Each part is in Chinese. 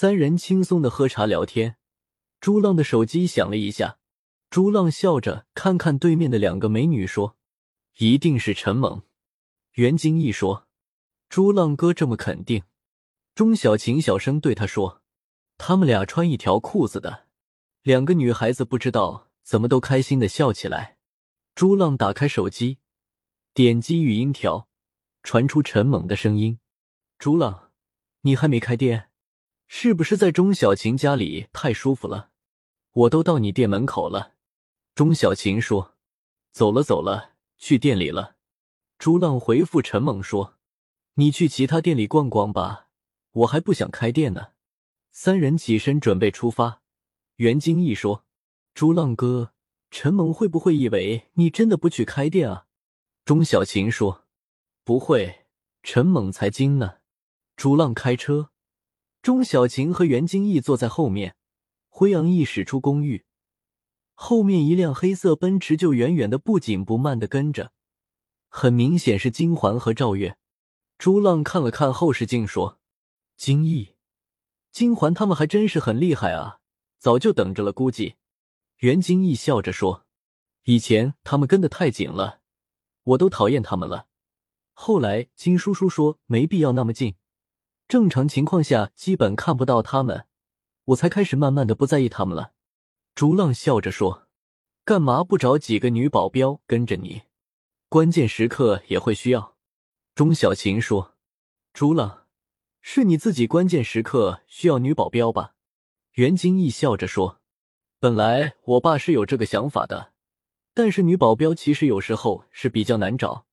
三人轻松的喝茶聊天。朱浪的手机响了一下，朱浪笑着看看对面的两个美女，说：“一定是陈猛。”袁金义说：“朱浪哥这么肯定。”钟小琴小声对他说：“他们俩穿一条裤子的。”两个女孩子不知道怎么都开心的笑起来。朱浪打开手机，点击语音条，传出陈猛的声音：“朱浪，你还没开店？是不是在钟小琴家里太舒服了？我都到你店门口了。”钟小琴说：“走了走了，去店里了。”朱浪回复陈猛说：“你去其他店里逛逛吧，我还不想开店呢。”三人起身准备出发。袁金义说：“朱浪哥。”陈猛会不会以为你真的不去开店啊？钟小琴说：“不会。”陈猛才精呢。朱浪开车，钟小琴和袁金义坐在后面。辉昂一驶出公寓，后面一辆黑色奔驰就远远的不紧不慢的跟着，很明显是金环和赵月。朱浪看了看后视镜，说：“金义、金环他们还真是很厉害啊，早就等着了，估计。”袁金义笑着说：“以前他们跟得太紧了，我都讨厌他们了。后来金叔叔说没必要那么近，正常情况下基本看不到他们，我才开始慢慢的不在意他们了。”竹浪笑着说：“干嘛不找几个女保镖跟着你？关键时刻也会需要。”钟小琴说：“竹浪，是你自己关键时刻需要女保镖吧？”袁金义笑着说。本来我爸是有这个想法的，但是女保镖其实有时候是比较难找。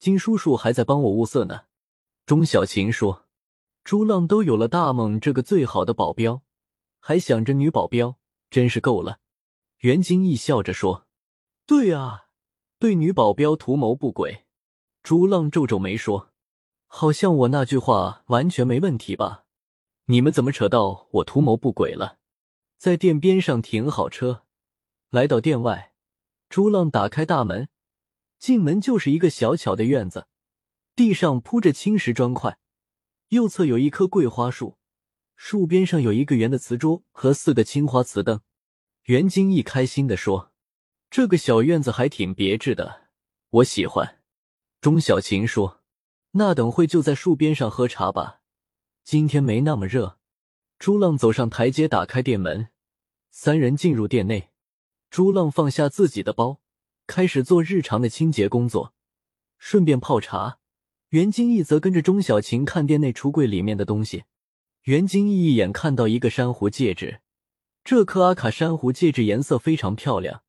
金叔叔还在帮我物色呢。钟小琴说：“朱浪都有了大猛这个最好的保镖，还想着女保镖，真是够了。”袁金义笑着说：“对啊，对女保镖图谋不轨。”朱浪皱皱眉说：“好像我那句话完全没问题吧？你们怎么扯到我图谋不轨了？”在店边上停好车，来到店外，朱浪打开大门，进门就是一个小巧的院子，地上铺着青石砖块，右侧有一棵桂花树，树边上有一个圆的瓷桌和四个青花瓷灯。袁金义开心的说：“这个小院子还挺别致的，我喜欢。”钟小琴说：“那等会就在树边上喝茶吧，今天没那么热。”朱浪走上台阶，打开店门。三人进入店内，朱浪放下自己的包，开始做日常的清洁工作，顺便泡茶。袁金义则跟着钟小琴看店内橱柜里面的东西。袁金义一眼看到一个珊瑚戒指，这颗阿卡珊瑚戒指颜色非常漂亮，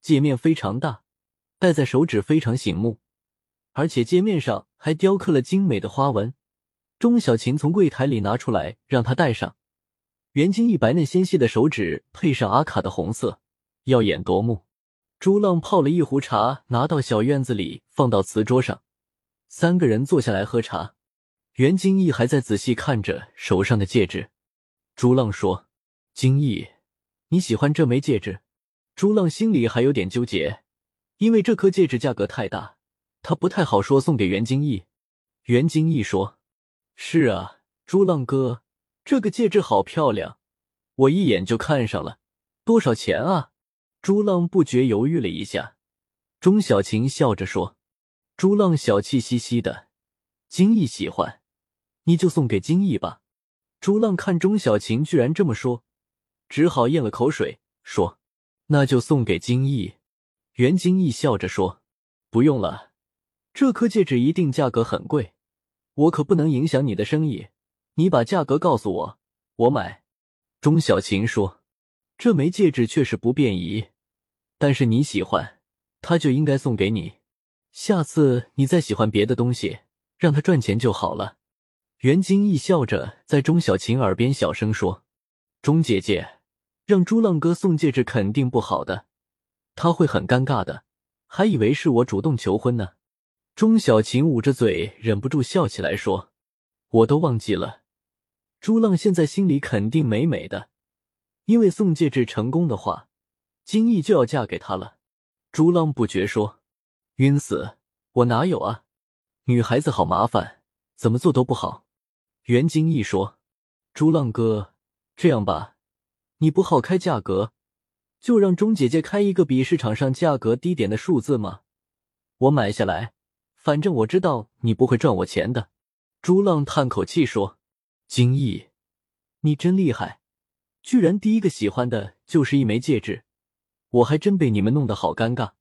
戒面非常大，戴在手指非常醒目，而且戒面上还雕刻了精美的花纹。钟小琴从柜台里拿出来，让他戴上。袁金义白嫩纤细的手指配上阿卡的红色，耀眼夺目。朱浪泡了一壶茶，拿到小院子里，放到瓷桌上。三个人坐下来喝茶。袁金义还在仔细看着手上的戒指。朱浪说：“金义，你喜欢这枚戒指？”朱浪心里还有点纠结，因为这颗戒指价格太大，他不太好说送给袁金义。袁金义说：“是啊，朱浪哥。”这个戒指好漂亮，我一眼就看上了。多少钱啊？朱浪不觉犹豫了一下。钟小琴笑着说：“朱浪小气兮兮的，金逸喜欢，你就送给金逸吧。”朱浪看钟小琴居然这么说，只好咽了口水说：“那就送给金逸。”袁金毅笑着说：“不用了，这颗戒指一定价格很贵，我可不能影响你的生意。”你把价格告诉我，我买。钟小琴说：“这枚戒指确实不便宜，但是你喜欢，它就应该送给你。下次你再喜欢别的东西，让他赚钱就好了。”袁金义笑着在钟小琴耳边小声说：“钟姐姐，让朱浪哥送戒指肯定不好的，他会很尴尬的，还以为是我主动求婚呢。”钟小琴捂着嘴，忍不住笑起来说：“我都忘记了。”朱浪现在心里肯定美美的，因为送戒指成功的话，金毅就要嫁给他了。朱浪不觉说：“晕死！我哪有啊？女孩子好麻烦，怎么做都不好。”袁金毅说：“朱浪哥，这样吧，你不好开价格，就让钟姐姐开一个比市场上价格低点的数字嘛。我买下来，反正我知道你不会赚我钱的。”朱浪叹口气说：“金毅，你真厉害，居然第一个喜欢的就是一枚戒指，我还真被你们弄得好尴尬。”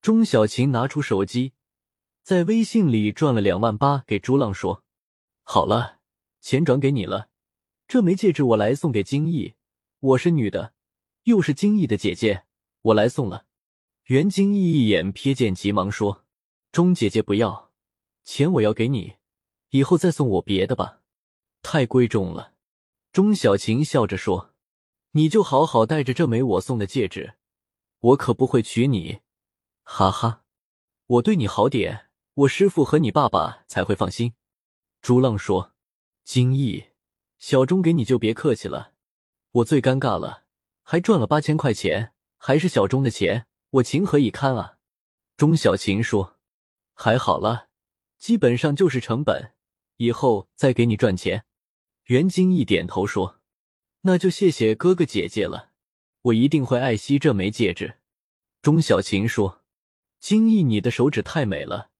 钟小琴拿出手机，在微信里转了两万八给朱浪说：“好了，钱转给你了，这枚戒指我来送给金毅，我是女的，又是金毅的姐姐，我来送了。”袁金毅一眼瞥见，急忙说：“钟姐姐不要钱，我要给你。”以后再送我别的吧，太贵重了。钟小琴笑着说：“你就好好戴着这枚我送的戒指，我可不会娶你。”哈哈，我对你好点，我师傅和你爸爸才会放心。朱浪说：“金毅，小钟给你就别客气了，我最尴尬了，还赚了八千块钱，还是小钟的钱，我情何以堪啊？”钟小琴说：“还好了，基本上就是成本。”以后再给你赚钱，袁金义点头说：“那就谢谢哥哥姐姐了，我一定会爱惜这枚戒指。”钟小琴说：“金义，你的手指太美了，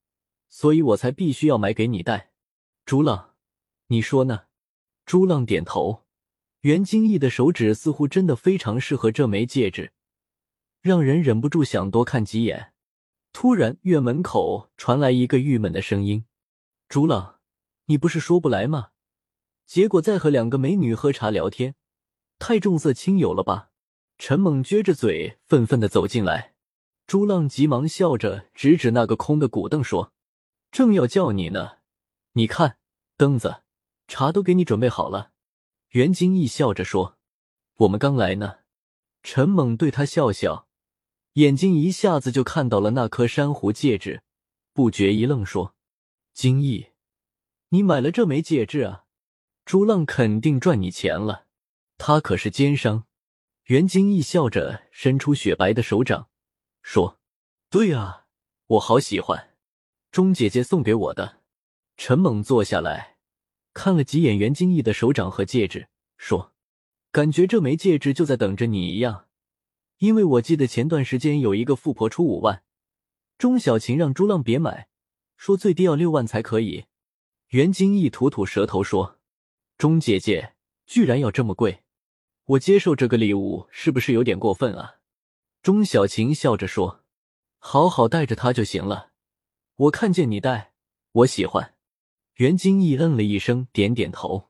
所以我才必须要买给你戴。”朱浪，你说呢？朱浪点头。袁金义的手指似乎真的非常适合这枚戒指，让人忍不住想多看几眼。突然，院门口传来一个郁闷的声音：“朱浪。”你不是说不来吗？结果在和两个美女喝茶聊天，太重色轻友了吧？陈猛撅着嘴，愤愤的走进来。朱浪急忙笑着指指那个空的古凳，说：“正要叫你呢，你看，凳子、茶都给你准备好了。”袁金义笑着说：“我们刚来呢。”陈猛对他笑笑，眼睛一下子就看到了那颗珊瑚戒指，不觉一愣，说：“金义。”你买了这枚戒指啊？朱浪肯定赚你钱了，他可是奸商。袁金义笑着伸出雪白的手掌，说：“对啊，我好喜欢，钟姐姐送给我的。”陈猛坐下来看了几眼袁金义的手掌和戒指，说：“感觉这枚戒指就在等着你一样，因为我记得前段时间有一个富婆出五万，钟小琴让朱浪别买，说最低要六万才可以。”袁金义吐吐舌头说：“钟姐姐居然要这么贵，我接受这个礼物是不是有点过分啊？”钟小琴笑着说：“好好带着他就行了，我看见你带，我喜欢。”袁金义嗯了一声，点点头。